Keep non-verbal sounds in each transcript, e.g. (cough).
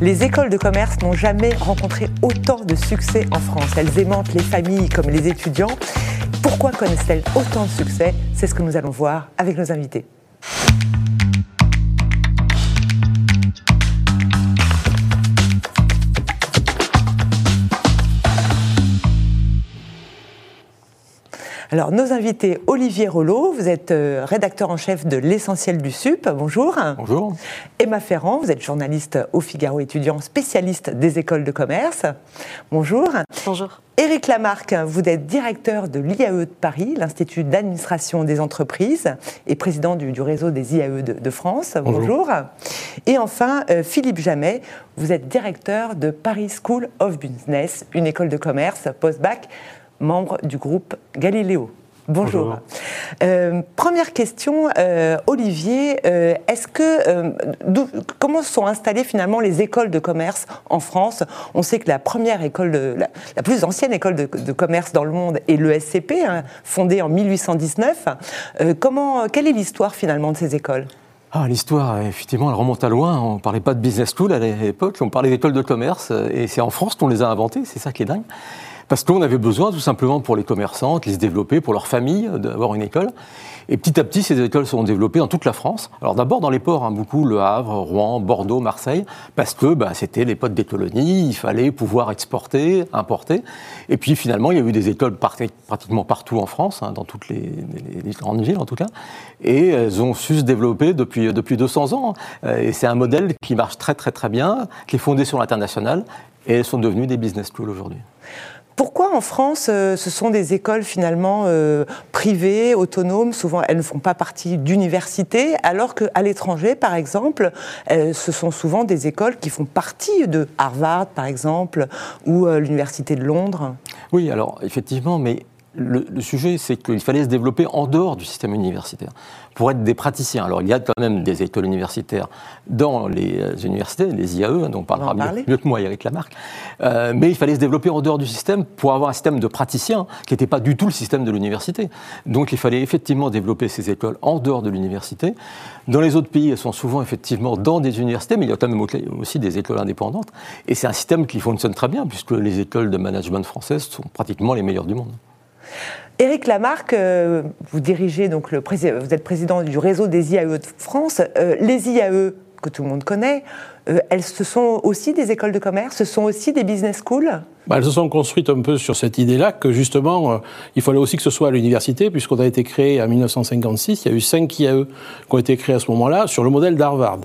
Les écoles de commerce n'ont jamais rencontré autant de succès en France. Elles aimantent les familles comme les étudiants. Pourquoi connaissent-elles autant de succès? C'est ce que nous allons voir avec nos invités. Alors, nos invités, Olivier Rollo, vous êtes euh, rédacteur en chef de L'Essentiel du SUP. Bonjour. Bonjour. Emma Ferrand, vous êtes journaliste au Figaro étudiant, spécialiste des écoles de commerce. Bonjour. Bonjour. Éric Lamarck, vous êtes directeur de l'IAE de Paris, l'Institut d'administration des entreprises, et président du, réseau des IAE de, France. Bonjour. Et enfin, euh, Philippe Jamet, vous êtes directeur de Paris School of Business, une école de commerce post-bac membre du groupe Galiléo. Bonjour. Euh, première question, euh, Olivier, euh, est-ce que comment sont installées finalement les écoles de commerce en France? On sait que la première école, de, la, plus ancienne école de, commerce dans le monde est l'ESCP, hein, fondée en 1819. comment, quelle est l'histoire finalement de ces écoles? Ah, L'histoire, effectivement, elle remonte à loin. On ne parlait pas de business school à l'époque, on parlait d'écoles de commerce, et c'est en France qu'on les a inventées, c'est ça qui est dingue. Parce qu'on avait besoin tout simplement pour les commerçants de se développer, pour leur famille, d'avoir une école. Et petit à petit, ces écoles sont développées dans toute la France. Alors d'abord dans les ports, hein, beaucoup Le Havre, Rouen, Bordeaux, Marseille, parce que bah, c'était les potes des colonies, il fallait pouvoir exporter, importer. Et puis finalement, il y a eu des écoles pratiquement partout en France, hein, dans toutes les, grandes villes en tout cas, et elles ont su se développer depuis, depuis 200 ans. Et c'est un modèle qui marche très très très bien, qui est fondé sur l'international, et elles sont devenues des business schools aujourd'hui. Pourquoi en France, euh, ce sont des écoles finalement euh, privées, autonomes? Souvent, elles ne font pas partie d'universités, alors qu'à l'étranger, par exemple, ce sont souvent des écoles qui font partie de Harvard, par exemple, ou euh, l'Université de Londres. Oui, alors effectivement, mais le, sujet, c'est qu'il fallait se développer en dehors du système universitaire pour être des praticiens. Alors, il y a quand même des écoles universitaires dans les euh, universités, les IAE, hein, dont on parlera mieux, que moi, Eric Lamarck. Euh, mais il fallait se développer en dehors du système pour avoir un système de praticiens qui n'était pas du tout le système de l'université. Donc, il fallait effectivement développer ces écoles en dehors de l'université. Dans les autres pays, elles sont souvent effectivement dans des universités, mais il y a quand même aussi des écoles indépendantes. Et c'est un système qui fonctionne très bien, puisque les écoles de management françaises sont pratiquement les meilleures du monde. Éric Lamarck, euh, vous dirigez donc le vous êtes président du réseau des IAE de France. Euh, les IAE que tout le monde connaît, euh, elles ce sont aussi des écoles de commerce, ce sont aussi des business schools? Bah, elles se sont construites un peu sur cette idée-là que justement, il fallait aussi que ce soit à l'université, puisqu'on a été créé en 1956. Il y a eu cinq IAE qui ont été créés à ce moment-là sur le modèle d'Harvard.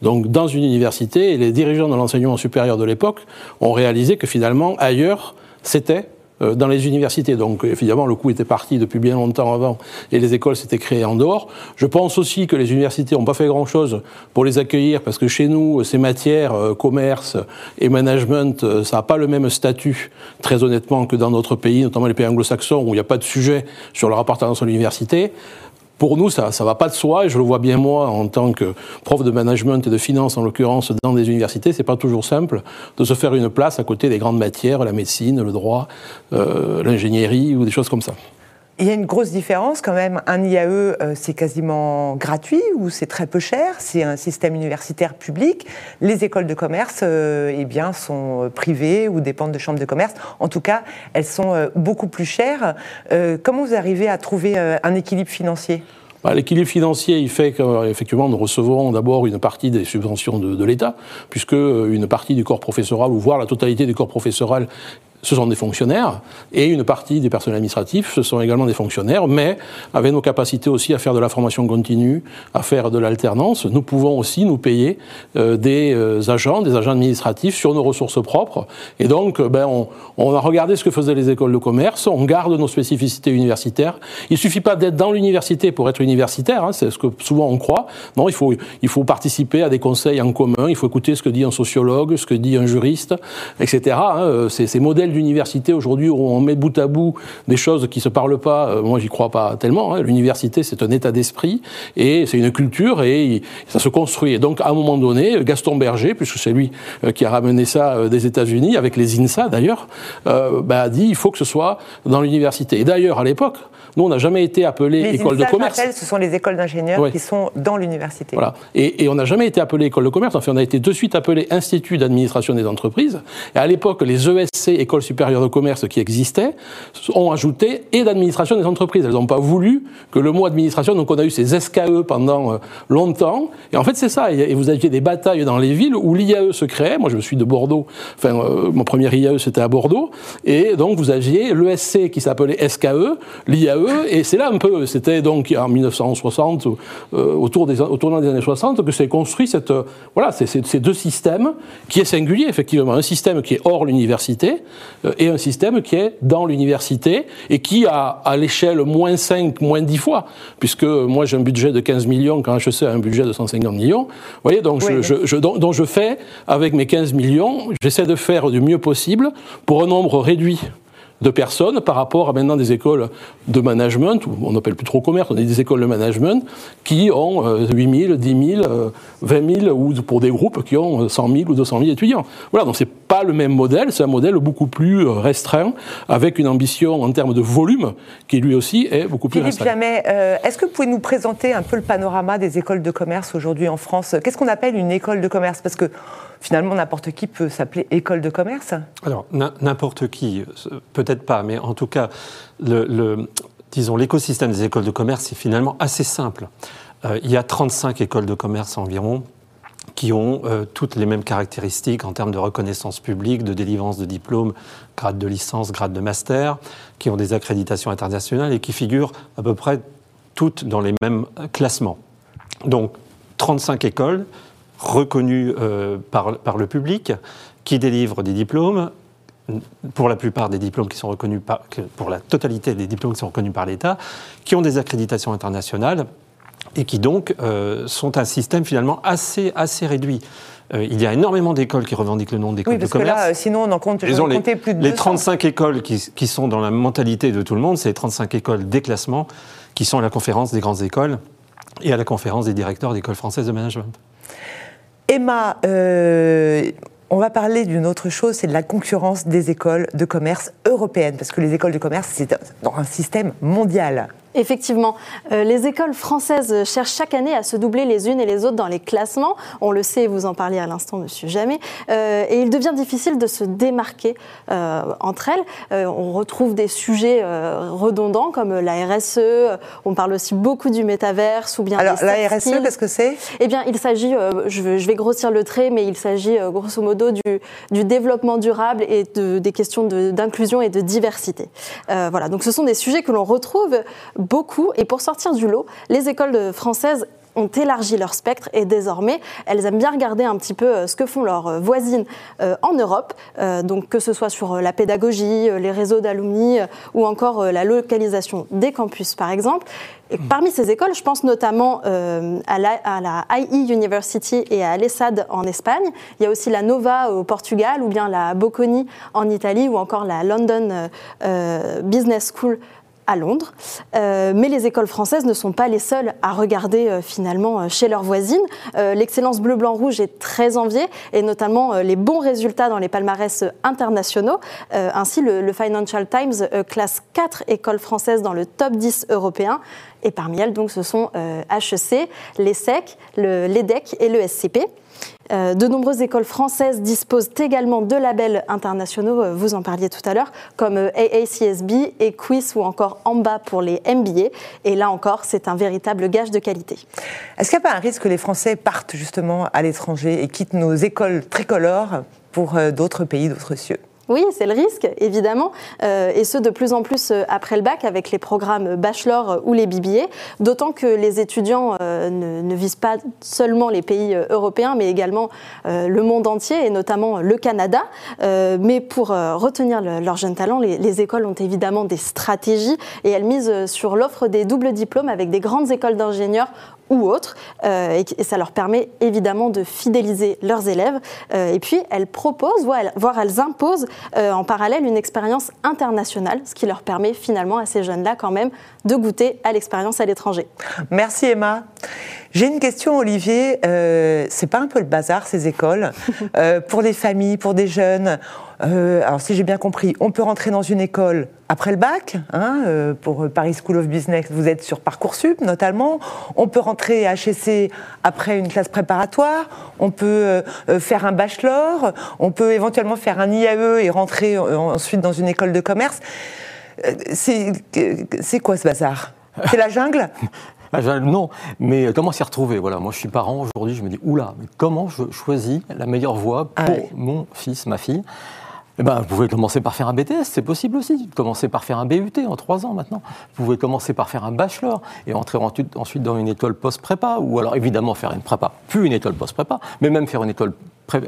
Donc, dans une université, les dirigeants de l'enseignement supérieur de l'époque ont réalisé que finalement, ailleurs, c'était dans les universités. Donc évidemment, le coup était parti depuis bien longtemps avant et les écoles s'étaient créées en dehors. Je pense aussi que les universités n'ont pas fait grand-chose pour les accueillir parce que chez nous, ces matières, euh, commerce et management, euh, ça n'a pas le même statut, très honnêtement, que dans d'autres pays, notamment les pays anglo-saxons où il n'y a pas de sujet sur leur appartenance à l'université pour nous, ça ne va pas de soi, et je le vois bien moi en tant que prof de management et de finance, en l'occurrence, dans des universités, c'est pas toujours simple de se faire une place à côté des grandes matières, la médecine, le droit, euh, l'ingénierie ou des choses comme ça. Il y a une grosse différence quand même. Un IAE, euh, c'est quasiment gratuit ou c'est très peu cher? C'est un système universitaire public. Les écoles de commerce euh, eh bien, sont privées ou dépendent de chambres de commerce. En tout cas, elles sont euh, beaucoup plus chères. comment vous arrivez à trouver un équilibre financier? Bah, L'équilibre financier, il fait qu'effectivement, nous recevons d'abord une partie des subventions de, de l'État, puisque une partie du corps professoral, ou voire la totalité du corps professoral, ce sont des fonctionnaires, et une partie des personnels administratifs, ce sont également des fonctionnaires, mais avec nos capacités aussi à faire de la formation continue, à faire de l'alternance, nous pouvons aussi nous payer euh, des euh, agents, des agents administratifs sur nos ressources propres. Et donc, euh, ben, on, a regardé ce que faisaient les écoles de commerce, on garde nos spécificités universitaires. Il suffit pas d'être dans l'université pour être universitaire, hein, c'est ce que souvent on croit. Non, il faut, participer à des conseils en commun, il faut écouter ce que dit un sociologue, ce que dit un juriste, etc. Hein, ces modèles d'université aujourd'hui où on met bout à bout des choses qui se parlent pas, euh, moi j'y crois pas tellement. Hein. L'université c'est un état d'esprit et c'est une culture et ça se construit. Et donc à un moment donné, Gaston Berger, puisque c'est lui euh, qui a ramené ça euh, des États-Unis avec les INSA d'ailleurs, bah, a dit il faut que ce soit dans l'université. Et d'ailleurs à l'époque, nous, on n'a jamais été appelé école de commerce. Rappelle, ce sont les écoles d'ingénieurs qui sont dans l'université. Voilà. Et, et on n'a jamais été appelé école de commerce. Enfin, on a été de suite appelé Institut d'administration des entreprises. Et à l'époque, les ESC, écoles supérieures de commerce qui existaient, ont ajouté et d'administration des entreprises. Elles n'ont pas voulu que le mot administration, donc on a eu ces SKE pendant euh, longtemps. Et en fait, c'est ça. Et vous aviez des batailles dans les villes où l'IAE se créait. Moi, je suis de Bordeaux. Enfin, euh, mon premier IAE, c'était à Bordeaux. Et donc, vous aviez l'ESC qui s'appelait SKE, l'IAE et c'est là un peu, c'était donc en 1960, euh, autour des, au tournant des années 60, que s'est construit cette, euh, voilà, ces deux systèmes qui est singulier, effectivement. Un système qui est hors l'université euh, et un système qui est dans l'université et qui a, à l'échelle moins 5, moins 10 fois, puisque moi j'ai un budget de 15 millions quand HEC a un budget de 150 millions. Vous voyez, donc, je, je, je, donc je fais, avec mes 15 millions, j'essaie de faire du mieux possible pour un nombre réduit de personnes par rapport à maintenant des écoles de management, ou on n'appelle plus trop commerce, on a des écoles de management qui ont 8 000, 10 000, 20 000, ou pour des groupes qui ont 100 000 ou 200 000 étudiants. Voilà, donc c'est pas le même modèle, c'est un modèle beaucoup plus euh, restreint, avec une ambition en termes de volume qui lui aussi est beaucoup plus Philippe Jamais, euh, est-ce que vous pouvez nous présenter un peu le panorama des écoles de commerce aujourd'hui en France? Qu'est-ce qu'on appelle une école de commerce? Parce que finalement, n'importe qui peut s'appeler école de commerce. Alors, n'importe qui, peut-être pas, mais en tout cas, disons, l'écosystème des écoles de commerce est finalement assez simple. Euh, il y a 35 écoles de commerce environ qui ont euh, toutes les mêmes caractéristiques en termes de reconnaissance publique, de délivrance de diplômes, grade de licence, grade de master, qui ont des accréditations internationales et qui figurent à peu près toutes dans les mêmes classements. Donc, 35 écoles, reconnus euh, par, le public, qui délivrent des diplômes, pour la plupart des diplômes qui sont reconnus par, pour la totalité des diplômes qui sont reconnus par l'État, qui ont des accréditations internationales et qui donc euh, sont un système finalement assez, assez réduit. Euh, il y a énormément d'écoles qui revendiquent le nom d'école oui, de commerce. Que là, sinon, on en compte, Disons, les, plus de Les 35 écoles qui, qui, sont dans la mentalité de tout le monde, c'est les 35 écoles déclassement qui sont à la conférence des grandes écoles et à la conférence des directeurs d'écoles françaises de management. Emma, euh, on va parler d'une autre chose, c'est de la concurrence des écoles de commerce européennes, parce que les écoles de commerce, c'est dans un système mondial. Effectivement, euh, les écoles françaises cherchent chaque année à se doubler les unes et les autres dans les classements. On le sait, vous en parliez à l'instant, Monsieur Jamais. Euh, et il devient difficile de se démarquer euh, entre elles. On retrouve des sujets redondants comme la RSE. On parle aussi beaucoup du métaverse ou bien. Alors la RSE, qu'est-ce que c'est? Eh bien, il s'agit, je, je, vais grossir le trait, mais il s'agit grosso modo du, du, développement durable et de, des questions d'inclusion et de diversité. voilà. Donc, ce sont des sujets que l'on retrouve beaucoup. Et pour sortir du lot, les écoles françaises ont élargi leur spectre et désormais elles aiment bien regarder un petit peu euh, ce que font leurs euh, voisines euh, en Europe, donc que ce soit sur la pédagogie, les réseaux d'alumni ou encore la localisation des campus par exemple. Et parmi ces écoles, je pense notamment à, la, à la IE University et à l'ESAD en Espagne. Il y a aussi la Nova au Portugal ou bien la Bocconi en Italie ou encore la London Business School à Londres. Euh, mais les écoles françaises ne sont pas les seules à regarder euh, finalement euh, chez leurs voisines. L'excellence bleu-blanc-rouge est très enviée et notamment les bons résultats dans les palmarès internationaux. ainsi, le, Financial Times classe quatre écoles françaises dans le top 10 européen. Et parmi elles, donc, ce sont HEC, l'ESSEC, l'EDEC et le SCP. Euh, de nombreuses écoles françaises disposent également de labels internationaux, euh, vous en parliez tout à l'heure, comme euh, AACSB, Equis ou encore AMBA pour les MBA. Et là encore, c'est un véritable gage de qualité. Est-ce qu'il n'y a pas un risque que les Français partent justement à l'étranger et quittent nos écoles tricolores pour d'autres pays, d'autres cieux? Oui, c'est le risque, évidemment, euh, et ce de plus en plus euh, après le bac avec les programmes bachelor ou les BBA, d'autant que les étudiants ne, visent pas seulement les pays européens, mais également le monde entier, et notamment le Canada. mais pour retenir leurs jeunes talents, les, les, écoles ont évidemment des stratégies, et elles misent sur l'offre des doubles diplômes avec des grandes écoles d'ingénieurs ou autres. Euh, et, ça leur permet évidemment de fidéliser leurs élèves. Euh, et puis, elles proposent, voire elles imposent euh, en parallèle une expérience internationale, ce qui leur permet finalement à ces jeunes-là quand même de goûter à l'expérience à l'étranger. Merci Emma. J'ai une question, Olivier. c'est pas un peu le bazar ces écoles (laughs) pour des familles, pour des jeunes? Euh, alors si j'ai bien compris, on peut rentrer dans une école après le bac, hein, euh, pour Paris School of Business, vous êtes sur Parcoursup notamment. On peut rentrer à HEC après une classe préparatoire. On peut euh, faire un bachelor. On peut éventuellement faire un IAE et rentrer ensuite dans une école de commerce. C'est quoi ce bazar? C'est (laughs) la jungle? Non, mais comment s'y retrouver? Voilà, moi je suis parent aujourd'hui, je me dis oula, mais comment je choisis la meilleure voie ah pour mon fils, ma fille? Eh ben, vous pouvez commencer par faire un BTS, c'est possible aussi. Commencer par faire un BUT en trois ans maintenant. Vous pouvez commencer par faire un bachelor et entrer ensuite dans une école post-prépa, ou alors évidemment faire une prépa, puis une école post-prépa, mais même faire une école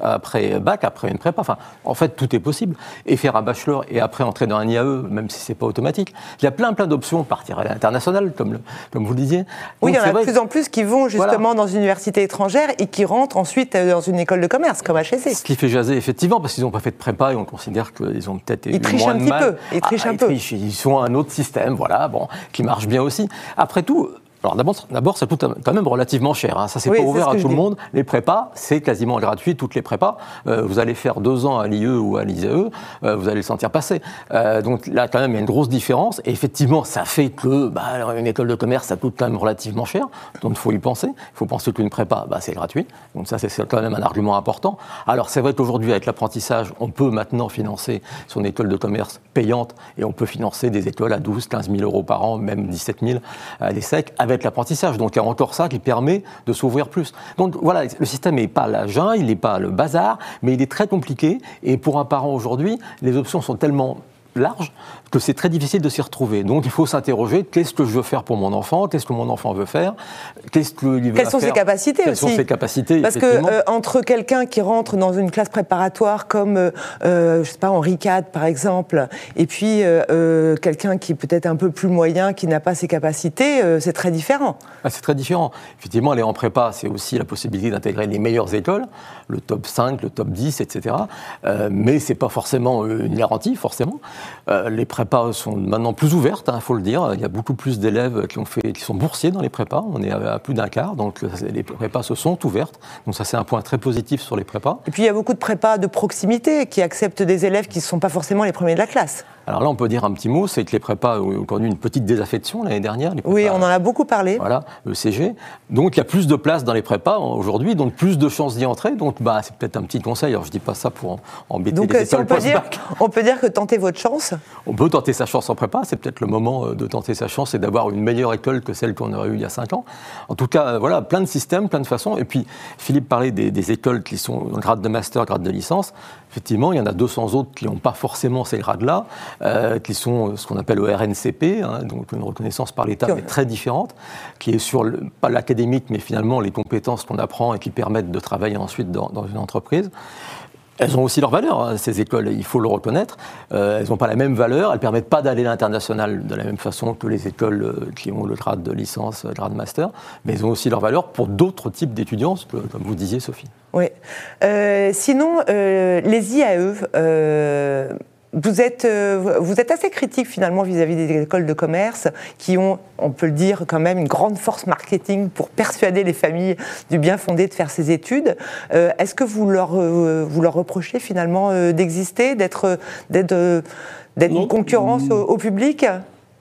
après bac, après une prépa. Enfin, en fait, tout est possible. Et faire un bachelor et après entrer dans un IAE, même si c'est pas automatique. Il y a plein, plein d'options. Partir à l'international, comme, comme vous le disiez. Oui, il y en a de plus en plus qui vont justement dans une université étrangère et qui rentrent ensuite euh, dans une école de commerce, comme HEC. Ce qui fait jaser, effectivement, parce qu'ils n'ont pas fait de prépa et on considère qu'ils ont peut-être eu trichent moins un de petit Peu. Ils trichent ah, un peu. Ils sont un autre système, voilà, bon, qui marche bien aussi. Après tout, alors d'abord, ça coûte quand même relativement cher. Hein. Ça, c'est pas ouvert à tout le monde. Les prépas, c'est quasiment gratuit, toutes les prépas. Euh, vous allez faire deux ans à l'IE ou à l'ISE, euh, vous allez le sentir passer. Euh, donc là, quand même, il y a une grosse différence. Et effectivement, ça fait que bah, une école de commerce, ça coûte quand même relativement cher. Donc il faut y penser. Il faut penser qu'une prépa, bah, c'est gratuit. Donc ça, c'est quand même un argument important. Alors c'est vrai qu'aujourd'hui, avec l'apprentissage, on peut maintenant financer son école de commerce payante et on peut financer des écoles à 12, 15 000 euros par an, même 17 000 à l'ESSEC, avec l'apprentissage. Donc il y a encore ça qui permet de s'ouvrir plus. Donc voilà, le système n'est pas la il n'est pas le bazar, mais il est très compliqué. Et pour un parent aujourd'hui, les options sont tellement large que c'est très difficile de s'y retrouver. Donc il faut s'interroger qu'est-ce que je veux faire pour mon enfant, qu'est-ce que mon enfant veut faire, qu'est-ce que veut Quelles sont ses capacités Quelles aussi sont ses capacités Parce que euh, entre quelqu'un qui rentre dans une classe préparatoire comme euh, euh je sais pas Henri IV par exemple, et puis euh, quelqu'un qui est peut-être un peu plus moyen, qui n'a pas ses capacités, c'est très différent. Ah, c'est très différent. Effectivement, aller en prépa, c'est aussi la possibilité d'intégrer les meilleures écoles, le top 5, le top 10, etc. mais c'est pas forcément une garantie, forcément. Euh, les prépas sont maintenant plus ouvertes, il hein, faut le dire. Il y a beaucoup plus d'élèves qui, qui sont boursiers dans les prépas. On est à, plus d'un quart, donc euh, les prépas se sont ouvertes. Donc ça, c'est un point très positif sur les prépas. Et puis il y a beaucoup de prépas de proximité qui acceptent des élèves qui ne sont pas forcément les premiers de la classe. Alors là, on peut dire un petit mot, c'est que les prépas ont connu une petite désaffection l'année dernière. oui, on en a beaucoup parlé. Voilà, ECG. Donc il y a plus de place dans les prépas aujourd'hui, donc plus de chances d'y entrer. Donc bah, c'est peut-être un petit conseil. Alors je dis pas ça pour embêter donc, les euh, si on peut dire, on peut dire que tenter votre chance. On peut tenter sa chance en prépa. C'est peut-être le moment euh, de tenter sa chance et d'avoir une meilleure école que celle qu'on aurait eue il y a 5 ans. En tout cas, euh, voilà, plein de systèmes, plein de façons. Et puis Philippe parlait des, des écoles qui sont grade de master, grade de licence. Effectivement, il y en a 200 autres qui n'ont pas forcément ces grades-là, euh, qui sont euh, ce qu'on appelle le RNCP, hein, donc une reconnaissance par l'État, mais très différente, qui est sur, le, pas l'académique, mais finalement les compétences qu'on apprend et qui permettent de travailler ensuite dans, une entreprise. Elles ont aussi leur valeur, hein, ces écoles, il faut le reconnaître. Euh, elles n'ont pas la même valeur, elles ne permettent pas d'aller à l'international de la même façon que les écoles qui ont le grade de licence, le grade master, mais elles ont aussi leur valeur pour d'autres types d'étudiants, comme vous disiez, Sophie. Oui. Euh, sinon, euh, les IAE, vous, êtes, vous êtes assez critique finalement vis-à-vis des écoles de commerce qui ont, on peut le dire quand même, une grande force marketing pour persuader les familles du bien fondé de faire ces études. Est-ce que vous leur, vous leur reprochez finalement d'exister, d'être une concurrence au public?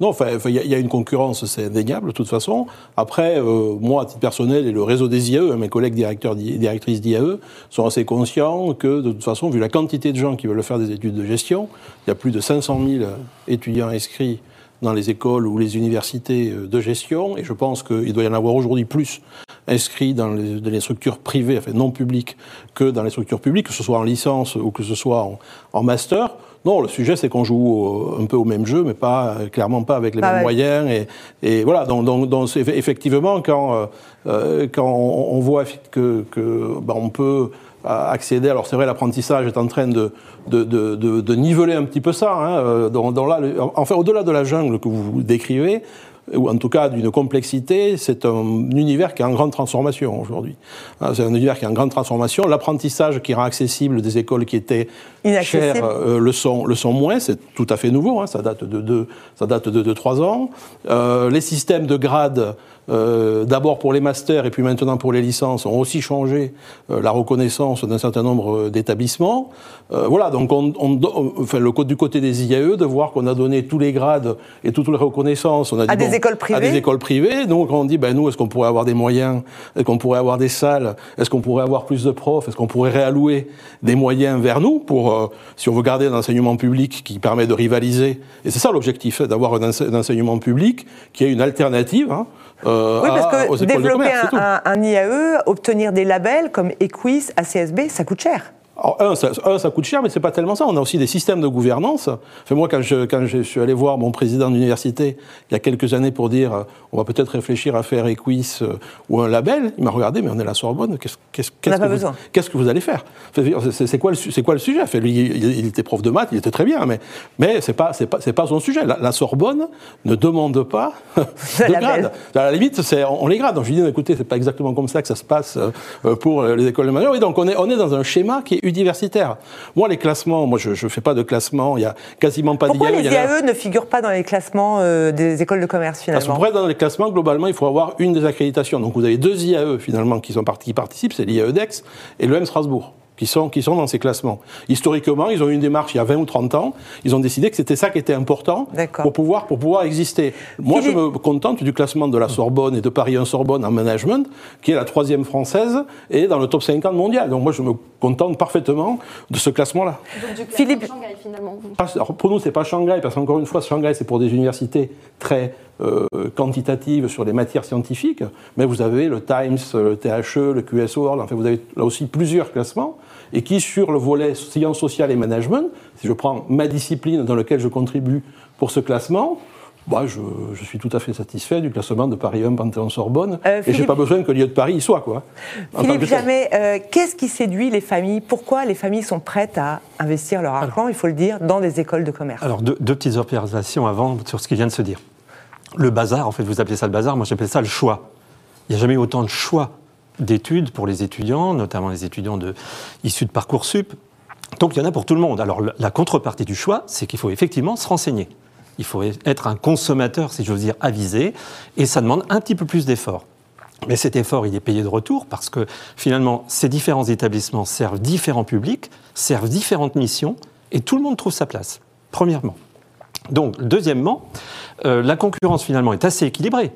Non, il y, a une concurrence, c'est indéniable de toute façon. Après, euh, moi, à titre personnel, et le réseau des IAE, hein, mes collègues directeurs, directrices d'IAE, sont assez conscients que, de toute façon, vu la quantité de gens qui veulent faire des études de gestion, il y a plus de 500 000 étudiants inscrits dans les écoles ou les universités euh, de gestion, et je pense qu'il doit y en avoir aujourd'hui plus inscrits dans les, structures privées, enfin non publiques, que dans les structures publiques, que ce soit en licence ou que ce soit en, master. Non, le sujet, c'est qu'on joue un peu au même jeu, mais pas clairement pas avec les mêmes moyens. Et, voilà, donc, donc, effectivement, quand, euh, quand on, voit que, que ben, on peut accéder. Alors c'est vrai, l'apprentissage est en train de, de, de, de, niveler un petit peu ça. Hein, euh, dans, là, enfin, au-delà de la jungle que vous décrivez, ou en tout cas d'une complexité, c'est un univers qui est en grande transformation aujourd'hui. Hein, c'est un univers qui est en grande transformation. L'apprentissage qui rend accessible des écoles qui étaient chères euh, le, sont, le sont moins, c'est tout à fait nouveau, hein, ça date de 2 ça date de, de 3 ans. Euh, les systèmes de grades euh, d'abord pour les masters et puis maintenant pour les licences, ont aussi changé euh, la reconnaissance d'un certain nombre euh, d'établissements. voilà, donc on, enfin, le, du côté des IAE, de voir qu'on a donné tous les grades et toutes les reconnaissances on a à des écoles privées. À des écoles privées. Donc on dit, ben nous, est-ce qu'on pourrait avoir des moyens Est-ce qu'on pourrait avoir des salles Est-ce qu'on pourrait avoir plus de profs Est-ce qu'on pourrait réallouer des moyens vers nous pour, si on veut garder un enseignement public qui permet de rivaliser Et c'est ça l'objectif, hein, d'avoir un, enseignement public qui est une alternative. Hein, euh, oui, parce que développer un, IAE, obtenir des labels comme Equis, ACSB, ça coûte cher un ça, coûte cher, mais c'est pas tellement ça. On a aussi des systèmes de gouvernance. Enfin, moi, quand je, quand je suis allé voir mon président d'université il y a quelques années pour dire euh, on va peut-être réfléchir à faire Equis euh, ou un label, il m'a regardé, mais on est à la Sorbonne, qu'est-ce qu'est-ce que, vous allez faire? C'est quoi, le, quoi le sujet? Enfin, lui, il, était prof de maths, il était très bien, mais, mais ce n'est pas, pas, pas son sujet. La, Sorbonne ne demande pas (laughs) de grade. À la limite, on, on, les grade. Donc, je lui dis écoutez, c'est pas exactement comme ça que ça se passe euh, pour les écoles de majeur. Oui, donc on est, on est dans un schéma qui est Moi, les classements, moi, je ne fais pas de classement. Il n'y a quasiment pas Pourquoi les IAE ne figurent pas dans les classements euh, des écoles de commerce, finalement Parce que pour dans les classements, globalement, il faut avoir une des accréditations. Donc, vous avez deux IAE, finalement, qui, sont, qui participent, c'est l'IAEDEX et le M Strasbourg qui sont, qui sont dans ces classements. Historiquement, ils ont eu une démarche il y a 20 ou 30 ans. Ils ont décidé que c'était ça qui était important pour pouvoir, pour pouvoir exister. Moi, je me contente du classement de la Sorbonne et de Paris 1 Sorbonne en management, qui est la troisième française et dans le top 50 mondial. Donc moi, je me contente parfaitement de ce classement-là. Philippe, Shanghai, finalement. Alors, pour nous, c'est pas Shanghai, parce qu'encore une fois, Shanghai, c'est pour des universités très euh, quantitatives sur les matières scientifiques, mais vous avez le Times, le THE, le QS World, enfin vous avez là aussi plusieurs classements, et qui sur le volet sciences sociales et management, si je prends ma discipline dans laquelle je contribue pour ce classement, bah, je, suis tout à fait satisfait du classement de Paris 1 Panthéon-Sorbonne. Euh, et je n'ai pas besoin que le lieu de Paris y soit. Quoi, Philippe Jamais, euh, qu'est-ce qui séduit les familles? Pourquoi les familles sont prêtes à investir leur argent, il faut le dire, dans des écoles de commerce? Alors, deux, deux petites observations avant sur ce qui vient de se dire. Le bazar, en fait, vous appelez ça le bazar, moi j'appelle ça le choix. Il n'y a jamais eu autant de choix d'études pour les étudiants, notamment les étudiants issus de Parcoursup. Donc il y en a pour tout le monde. Alors la contrepartie du choix, c'est qu'il faut effectivement se renseigner. Il faut être un consommateur, si j'ose dire, avisé, et ça demande un petit peu plus d'effort. Mais cet effort, il est payé de retour parce que finalement, ces différents établissements servent différents publics, servent différentes missions, et tout le monde trouve sa place, premièrement. Donc, deuxièmement, euh, la concurrence finalement est assez équilibrée.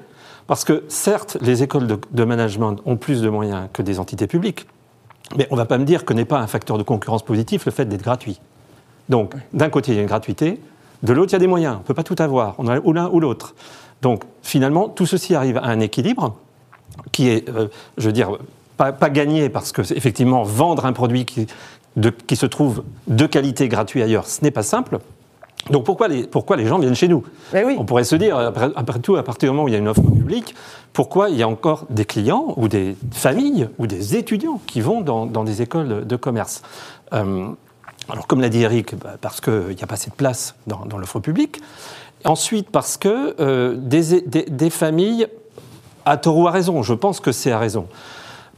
Parce que certes, les écoles de, management ont plus de moyens que des entités publiques, mais on ne va pas me dire que n'est pas un facteur de concurrence positif le fait d'être gratuit. Donc, d'un côté, il y a une gratuité, de l'autre, il y a des moyens. On ne peut pas tout avoir, on a ou l'un ou l'autre. Donc, finalement, tout ceci arrive à un équilibre qui est, euh, je veux dire, pas, gagné parce que, effectivement, vendre un produit qui, qui se trouve de qualité gratuit ailleurs, ce n'est pas simple. Donc pourquoi les, pourquoi les gens viennent chez nous? Oui. On pourrait se dire, après, tout, à partir du moment où il y a une offre publique, pourquoi il y a encore des clients ou des familles ou des étudiants qui vont dans, des écoles de commerce? Euh, Alors comme l'a dit Eric, bah, parce qu'il n'y a pas assez de place dans, l'offre publique. Ensuite parce que euh, des, des, familles, à tort ou à raison, je pense que c'est à raison,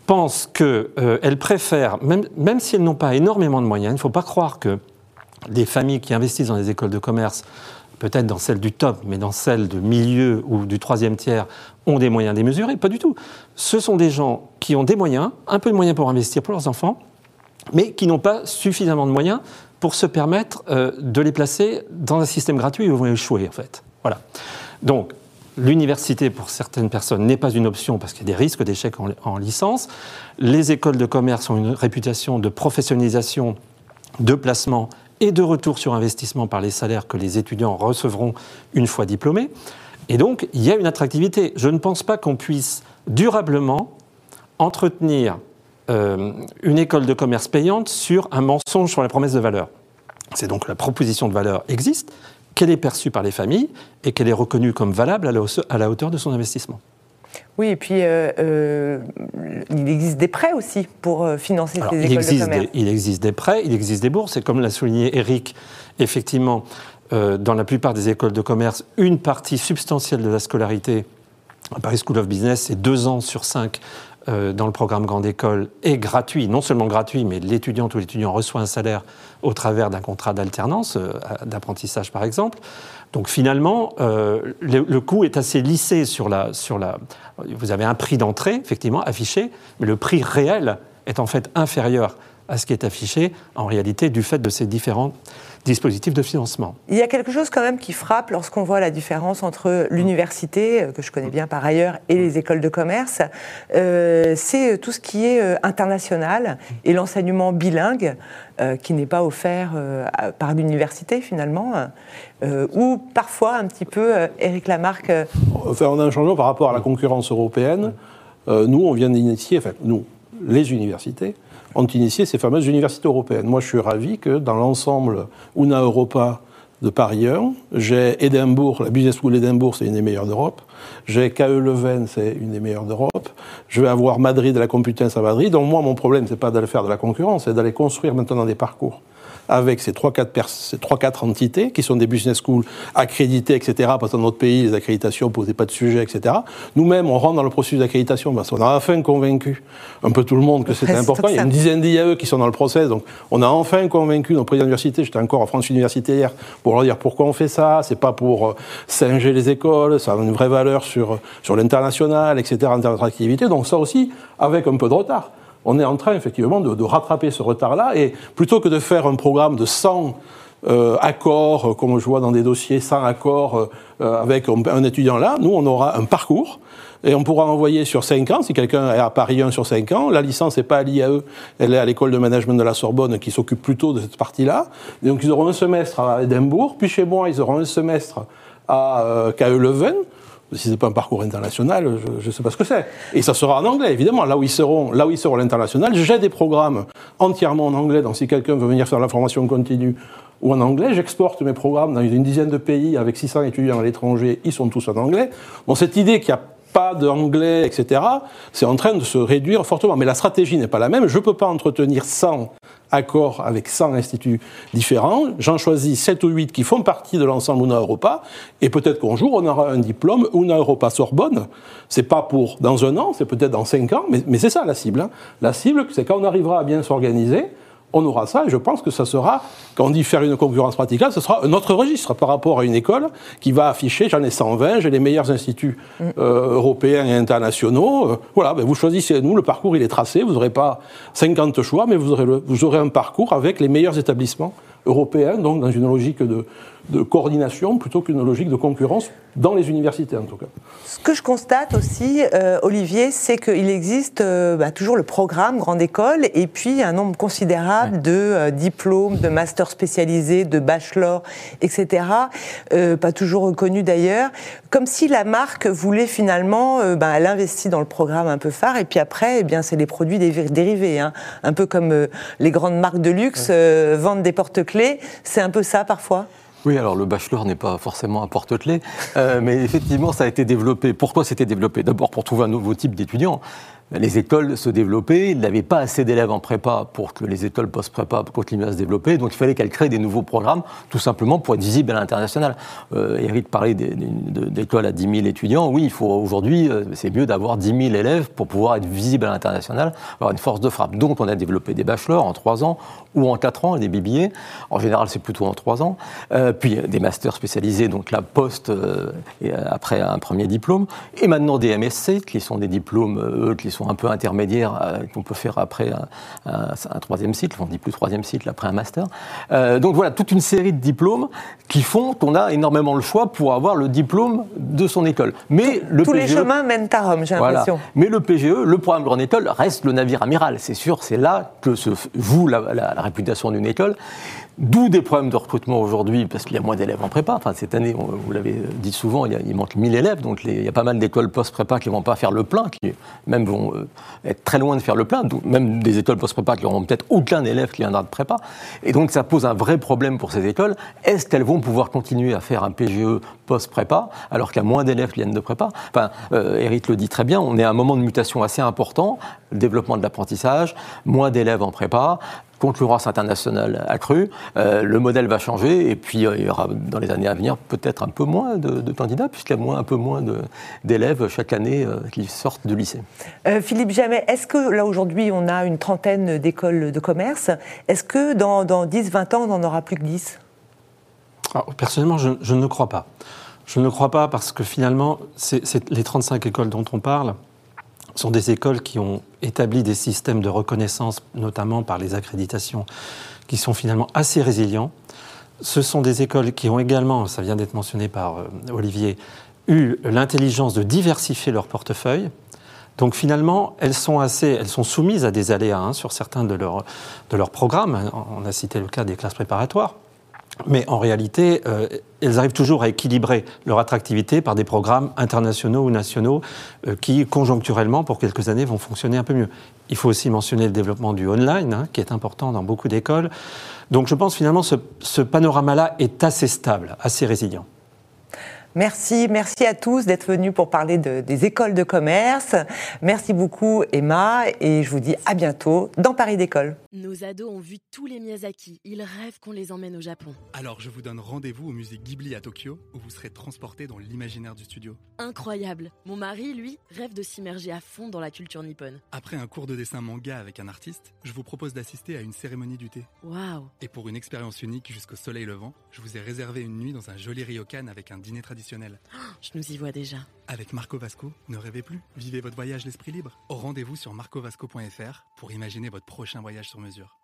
pensent qu'elles euh, préfèrent, même, même si elles n'ont pas énormément de moyens, il ne faut pas croire que des familles qui investissent dans les écoles de commerce, peut-être dans celles du top, mais dans celles de milieu ou du troisième tiers, ont des moyens démesurés. Pas du tout. Ce sont des gens qui ont des moyens, un peu de moyens pour investir pour leurs enfants, mais qui n'ont pas suffisamment de moyens pour se permettre euh, de les placer dans un système gratuit où ils vont échouer, en fait. Voilà. Donc, l'université, pour certaines personnes, n'est pas une option parce qu'il y a des risques d'échec en licence. Les écoles de commerce ont une réputation de professionnalisation, de placement et de retour sur investissement par les salaires que les étudiants recevront une fois diplômés. Et donc, il y a une attractivité. Je ne pense pas qu'on puisse durablement entretenir euh, une école de commerce payante sur un mensonge sur la promesse de valeur. C'est donc la proposition de valeur existe, qu'elle est perçue par les familles et qu'elle est reconnue comme valable à la hauteur de son investissement. Oui, et puis euh, euh, il existe des prêts aussi pour financer ces écoles de commerce. il existe des prêts, il existe des bourses, et comme l'a souligné Eric, effectivement, dans la plupart des écoles de commerce, une partie substantielle de la scolarité à Paris School of Business, c'est deux ans sur cinq euh, dans le programme Grande École est gratuit, non seulement gratuit, mais l'étudiant ou l'étudiant reçoit un salaire au travers d'un contrat d'alternance, euh, d'apprentissage par exemple. Donc finalement, euh, le, coût est assez lissé sur la, sur la... Vous avez un prix d'entrée, effectivement, affiché, mais le prix réel est en fait inférieur à ce qui est affiché en réalité du fait de ces différents dispositifs de financement. Il y a quelque chose quand même qui frappe lorsqu'on voit la différence entre l'université, euh, que je connais bien par ailleurs, et les écoles de commerce. Euh, c'est tout ce qui est euh, international et l'enseignement bilingue qui n'est pas offert par l'université finalement, ou parfois un petit peu, Eric Lamarck. Enfin, on a un changement par rapport à la concurrence européenne. nous, on vient d'initier, enfin nous, les universités, ont initié ces fameuses universités européennes. Moi, je suis ravi que dans l'ensemble UNA Europa de Paris 1, j'ai Édimbourg, la Business School d'Édimbourg, c'est une des meilleures d'Europe. J'ai KE Leuven, c'est une des meilleures d'Europe. Je vais avoir Madrid, la Complutense à Madrid. Donc moi, mon problème, c'est pas d'aller faire de la concurrence, c'est d'aller construire maintenant des parcours avec ces 3-4 entités qui sont des business schools accréditées, etc. Parce que dans notre pays, les accréditations ne posaient pas de sujet, etc. Nous-mêmes, on rentre dans le processus d'accréditation parce qu'on a enfin convaincu un peu tout le monde que c'était important. Il y a une dizaine d'IAE qui sont dans le process. Donc, on a enfin convaincu nos présidents d'université. J'étais encore à France Université hier pour leur dire pourquoi on fait ça. C'est pas pour euh, singer les écoles. Ça a une vraie valeur sur, sur l'international, etc. en termes d'attractivité. Donc, ça aussi, avec un peu de retard on est en train effectivement de, rattraper ce retard-là. Et plutôt que de faire un programme de 100 euh, accords, euh, comme je vois dans des dossiers, 100 accords euh, avec un, étudiant là, nous, on aura un parcours. Et on pourra envoyer sur 5 ans, si quelqu'un est à Paris 1 sur 5 ans, la licence n'est pas à l'IAE, elle est à l'école de management de la Sorbonne qui s'occupe plutôt de cette partie-là. Donc ils auront un semestre à Édimbourg, puis chez moi, ils auront un semestre à KE Leuven. Si ce n'est pas un parcours international, je ne sais pas ce que c'est. Et ça sera en anglais, évidemment. Là où ils seront, là où ils seront à l'international, j'ai des programmes entièrement en anglais. Donc si quelqu'un veut venir faire la formation continue ou en anglais, j'exporte mes programmes dans une dizaine de pays avec 600 étudiants à l'étranger. Ils sont tous en anglais. Bon, cette idée qu'il n'y a pas d'anglais, etc., c'est en train de se réduire fortement. Mais la stratégie n'est pas la même. Je ne peux pas entretenir 100 accord avec 100 instituts différents. J'en choisis 7 ou 8 qui font partie de l'ensemble UNA Europa. Et peut-être qu'un jour, on aura un diplôme UNA Europa Sorbonne. C'est pas pour dans un an, c'est peut-être dans 5 ans, mais, c'est ça la cible. Hein. La cible, c'est quand on arrivera à bien s'organiser, on aura ça, et je pense que ça sera, quand on dit faire une concurrence praticable, ce sera un autre registre par rapport à une école qui va afficher, j'en ai 120, j'ai les meilleurs instituts euh, européens et internationaux. Euh, voilà, ben vous choisissez, nous, le parcours il est tracé, vous n'aurez pas 50 choix, mais vous aurez, vous aurez un parcours avec les meilleurs établissements européens, donc dans une logique de, de coordination plutôt qu'une logique de concurrence dans les universités en tout cas. Ce que je constate aussi, euh, Olivier, c'est qu'il existe euh, bah, toujours le programme Grande École et puis un nombre considérable de euh, diplômes, de masters spécialisés, de bachelors, etc. pas toujours reconnus d'ailleurs, comme si la marque voulait finalement, bah, elle investit dans le programme un peu phare et puis après, eh bien, c'est les produits dérivés, hein. un peu comme les grandes marques de luxe vendent des porte-clés, c'est un peu ça parfois? Oui, alors le bachelor n'est pas forcément un porte-clés, euh, mais effectivement, ça a été développé. Pourquoi c'était développé? D'abord pour trouver un nouveau type d'étudiants les écoles se développaient, il n'avait pas assez d'élèves en prépa pour que les écoles post-prépa continuent à se développer, donc il fallait qu'elles créent des nouveaux programmes, tout simplement pour être visibles à l'international. Euh, Eric parlait d'écoles à 10 000 étudiants, oui, il faut aujourd'hui, euh, c'est mieux d'avoir 10 000 élèves pour pouvoir être visible à l'international, avoir une force de frappe. Donc on a développé des bachelors en 3 ans ou en 4 ans, des BBA, en général c'est plutôt en 3 ans, euh, puis des masters spécialisés, donc la post, euh, après un premier diplôme, et maintenant des MSC, qui sont des diplômes, eux, qui sont un peu intermédiaires euh, qu'on peut faire après un, troisième cycle, on dit plus troisième cycle, après un master. Euh, donc voilà, toute une série de diplômes qui font qu'on a énormément le choix pour avoir le diplôme de son école. Mais le tous les e chemins mènent à Rome, j'ai l'impression. Mais le PGE, le programme Grande École, reste le navire amiral. C'est sûr, c'est là que se joue la, réputation d'une école. D'où des problèmes de recrutement aujourd'hui, parce qu'il y a moins d'élèves en prépa. Enfin, cette année, vous l'avez dit souvent, il, manque 1000 élèves, donc il y a pas mal d'écoles post-prépa qui ne vont pas faire le plein, qui même vont euh, être très loin de faire le plein, même des écoles post-prépa qui n'auront peut-être aucun élève qui viendra de prépa. Et donc ça pose un vrai problème pour ces écoles. Est-ce qu'elles vont pouvoir continuer à faire un PGE post-prépa, alors qu'il y a moins d'élèves qui viennent de prépa? Enfin, euh, Eric le dit très bien, on est à un moment de mutation assez important, développement de l'apprentissage, moins d'élèves en prépa, concurrence internationale accrue, euh, le modèle va changer et puis euh, il y aura dans les années à venir peut-être un peu moins de, candidats puisqu'il y a moins, un peu moins d'élèves chaque année euh, qui sortent du lycée. Philippe Jamais, est-ce que là aujourd'hui on a une trentaine d'écoles de commerce Est-ce que dans, 10-20 ans on n'en aura plus que 10 ah, Personnellement, je, je, ne crois pas. Je ne crois pas parce que finalement, c'est les 35 écoles dont on parle, sont des écoles qui ont établi des systèmes de reconnaissance, notamment par les accréditations, qui sont finalement assez résilients. Ce sont des écoles qui ont également, ça vient d'être mentionné par euh, Olivier, eu l'intelligence de diversifier leur portefeuille. Donc finalement, elles sont assez, elles sont soumises à des aléas hein, sur certains de leurs de leurs programmes. On a cité le cas des classes préparatoires. Mais en réalité, euh, elles arrivent toujours à équilibrer leur attractivité par des programmes internationaux ou nationaux euh, qui, conjoncturellement, pour quelques années, vont fonctionner un peu mieux. Il faut aussi mentionner le développement du online, hein, qui est important dans beaucoup d'écoles. Donc je pense finalement ce, ce panorama-là est assez stable, assez résilient. Merci, merci à tous d'être venus pour parler des écoles de commerce. Merci beaucoup Emma et je vous dis à bientôt dans Paris d'école. Nos ados ont vu tous les Miyazaki. Ils rêvent qu'on les emmène au Japon. Alors je vous donne rendez-vous au musée Ghibli à Tokyo où vous serez transportés dans l'imaginaire du studio. Incroyable. Mon mari, lui, rêve de s'immerger à fond dans la culture nippone. Après un cours de dessin manga avec un artiste, je vous propose d'assister à une cérémonie du thé. Waouh. Et pour une expérience unique jusqu'au soleil levant, je vous ai réservé une nuit dans un joli ryokan avec un dîner traditionnel (gasps) je nous y vois déjà. Avec Marco Vasco, ne rêvez plus, vivez votre voyage l'esprit libre. Au rendez-vous sur marcovasco.fr pour imaginer votre prochain voyage sur mesure.